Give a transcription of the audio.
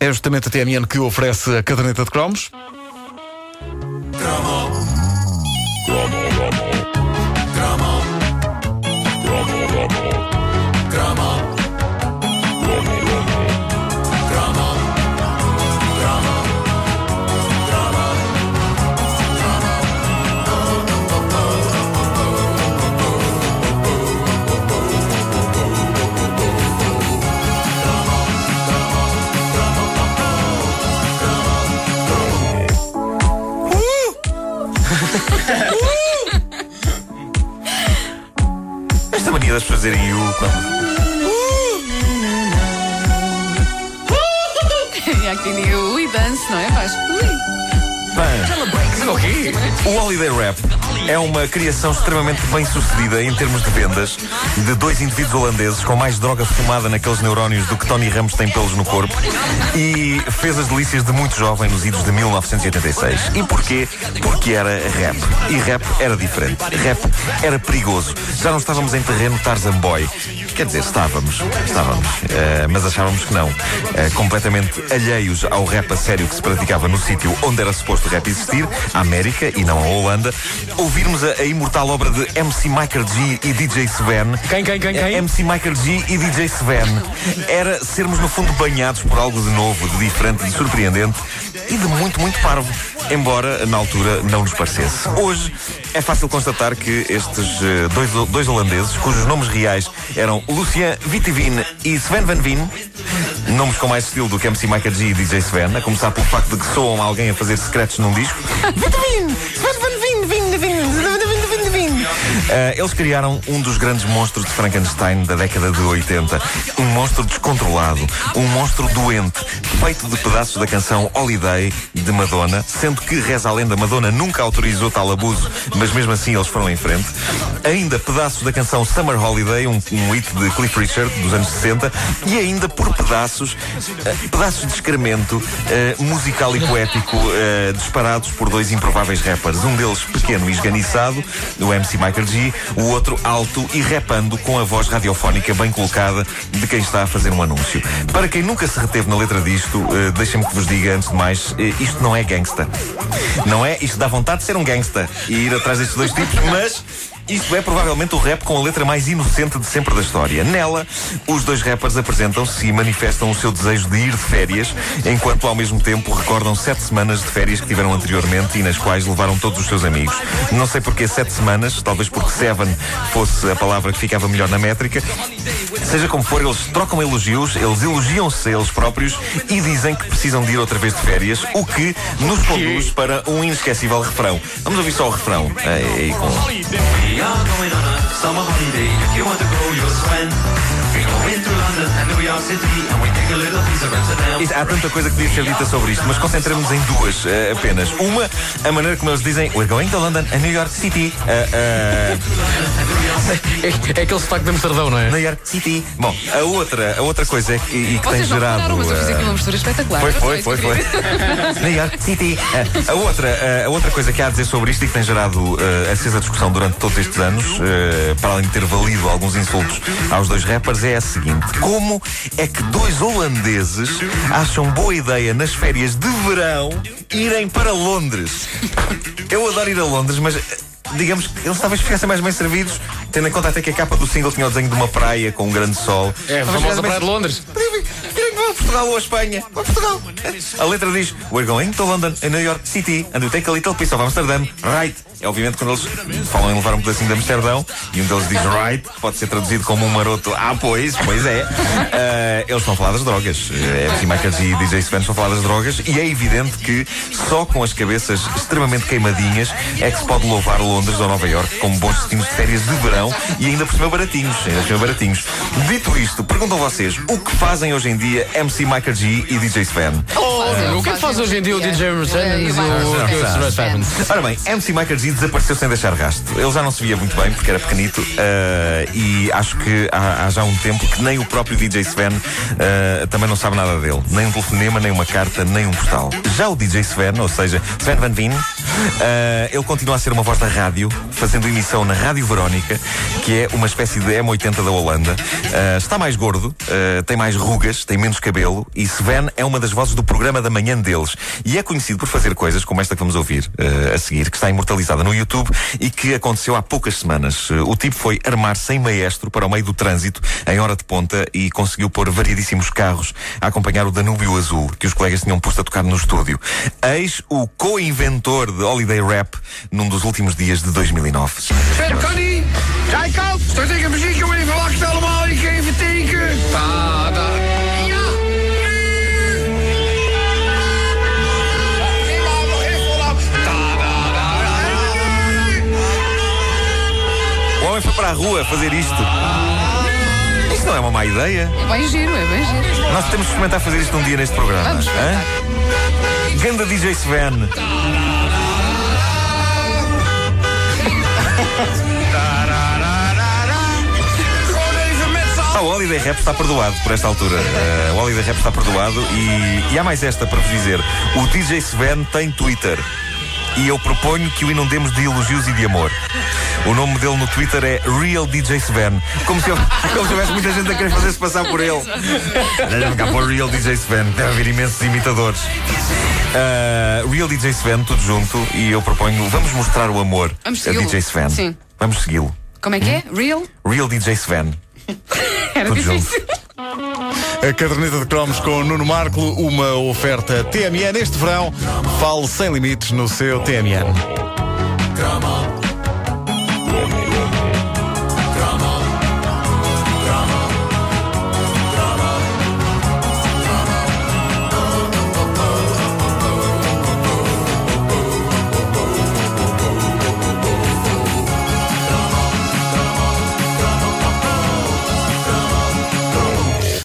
É justamente a TMN que oferece a caderneta de cromos. Esta mania das pessoas dizerem you quando. E aqui nem o Ui dance, não é? Faz Ui. O Holiday Rap é uma criação extremamente bem sucedida em termos de vendas de dois indivíduos holandeses com mais droga fumada naqueles neurónios do que Tony Ramos tem pelos no corpo e fez as delícias de muito jovem nos idos de 1986. E porquê? Porque era rap. E rap era diferente. Rap era perigoso. Já não estávamos em terreno Tarzan Boy. Quer dizer, estávamos, estávamos, eh, mas achávamos que não. Eh, completamente alheios ao rap a sério que se praticava no sítio onde era suposto rap existir, América e não a Holanda, ouvirmos a, a imortal obra de MC Michael G e DJ Sven. Quem, quem, quem, quem? MC Michael G e DJ Sven. Era sermos, no fundo, banhados por algo de novo, de diferente, de surpreendente e de muito, muito parvo. Embora, na altura, não nos parecesse. Hoje, é fácil constatar que estes eh, dois, dois holandeses, cujos nomes reais eram Lucien Vitivin e Sven Van Veen, nomes com mais estilo do que MC Michael G e DJ Sven, a começar pelo facto de que soam alguém a fazer secretos num disco. Eles criaram um dos grandes monstros de Frankenstein da década de 80. Um monstro descontrolado, um monstro doente, feito de pedaços da canção Holiday de Madonna, sendo que, reza a lenda, Madonna nunca autorizou tal abuso, mas mesmo assim eles foram em frente. Ainda pedaços da canção Summer Holiday, um, um hit de Cliff Richard dos anos 60, e ainda por pedaços, eh, pedaços de excremento eh, musical e poético eh, disparados por dois improváveis rappers. Um deles pequeno e esganiçado, o MC Michael G, o outro alto e repando com a voz radiofónica bem colocada de quem está a fazer um anúncio. Para quem nunca se reteve na letra disto, eh, deixem-me que vos diga antes de mais, eh, isto não é gangsta. Não é? Isto dá vontade de ser um gangsta e ir atrás destes dois tipos, mas isto é provavelmente o rap com a letra mais inocente de sempre da história. Nela, os dois rappers apresentam-se e manifestam o seu desejo de ir de férias, enquanto ao mesmo tempo recordam sete semanas de férias que tiveram anteriormente e nas quais levaram todos os seus amigos. Não sei porque sete semanas, talvez porque seven fosse a palavra que ficava melhor na métrica. Seja como for, eles trocam elogios, eles elogiam-se a eles próprios e dizem que precisam de ir outra vez de férias, o que nos conduz para um inesquecível refrão. Vamos ouvir só o refrão. É, é, com... A a Há tanta coisa que podia ser dita sobre isto, mas concentramos em duas eh, apenas. Uma, a maneira como eles dizem We're going to London and New York City. Eh, eh, É, é aquele sotaque de Amsterdão, não é? New York City. Bom, a outra, a outra coisa é que, e que tem Vocês não gerado. mas eu fiz aqui uma mistura espetacular. Foi, foi, foi, foi. City. Eh, a, outra, eh, a outra coisa que há a dizer sobre isto e que tem gerado eh, acesa discussão durante todos estes anos, eh, para além de ter valido alguns insultos aos dois rappers, é a seguinte: como é que dois holandeses acham boa ideia nas férias de verão irem para Londres? Eu adoro ir a Londres, mas. Digamos que eles talvez ficassem mais bem servidos, tendo em conta até que a capa do single tinha o desenho de uma praia com um grande sol. É famosa ficassem praia de Londres. Vá a Portugal ou a Espanha? Vá a Portugal. A letra diz We're going to London and New York City and we take a little piece of Amsterdam. Right. É obviamente quando eles falam em levar um pedacinho de Amsterdão e um deles diz right, que pode ser traduzido como um maroto. Ah, pois, pois é. Ah, eles estão a falar das drogas. É MC Michael G e DJ Sven estão a falar das drogas e é evidente que só com as cabeças extremamente queimadinhas é que se pode louvar Londres ou Nova York como bons destinos de férias de verão e ainda por cima baratinhos. Ainda por cima baratinhos. Dito isto, perguntam vocês o que fazem hoje em dia MC Michael G e DJ Sven? Oh, o que é que faz hoje em dia o DJ Mercedes e o Happens? Ora bem, MC Michael G desapareceu sem deixar rastro. Ele já não se via muito bem porque era pequenito uh, e acho que há, há, já um tempo que nem o próprio DJ Sven uh, também não sabe nada dele. Nem um telefonema, nem uma carta, nem um postal. Já o DJ Sven, ou seja, Sven Van Veen, uh, ele continua a ser uma voz da rádio, fazendo emissão na Rádio Verónica, que é uma espécie de M80 da Holanda. está mais gordo, tem mais rugas, tem menos cabelo e Sven é uma das vozes do programa da manhã deles. E é conhecido por fazer coisas como esta que vamos ouvir a seguir, que está imortalizada no YouTube e que aconteceu há poucas semanas. O tipo foi armar sem maestro para o meio do trânsito, em hora de ponta, e conseguiu pôr variedíssimos carros a acompanhar o Danúbio Azul, que os colegas tinham posto a tocar no estúdio. Eis o co-inventor de Holiday Rap num dos últimos dias de 2009. Connie, kijk op, start ik een muziekje om even wachten allemaal, ik even teken. Da, da. Ja, O homem foi para a rua fazer isto. Isto não é uma má ideia. É bem giro, é bem giro. Nós temos que experimentar fazer isto um dia neste programa. Vamos hã? Ganda DJ Sven. Ah, o Holiday Rap está perdoado por esta altura. Uh, o Holiday Rap está perdoado e, e há mais esta para vos dizer. O DJ Sven tem Twitter. E eu proponho que o inundemos de elogios e de amor. O nome dele no Twitter é Real DJ Sven. Como se, eu, como se houvesse muita gente a querer fazer-se passar por ele. Deixa-me cá pôr Real DJ Sven. Deve haver imensos imitadores. Uh, Real DJ Sven, tudo junto. E eu proponho, vamos mostrar o amor Vamos a. DJ Sven. Sim. Vamos segui-lo. Como é que é? Real? Real DJ Sven. Era Tudo junto. A caderneta de cromos com Nuno Marco, uma oferta TMN este verão. Fale sem limites no seu TMN.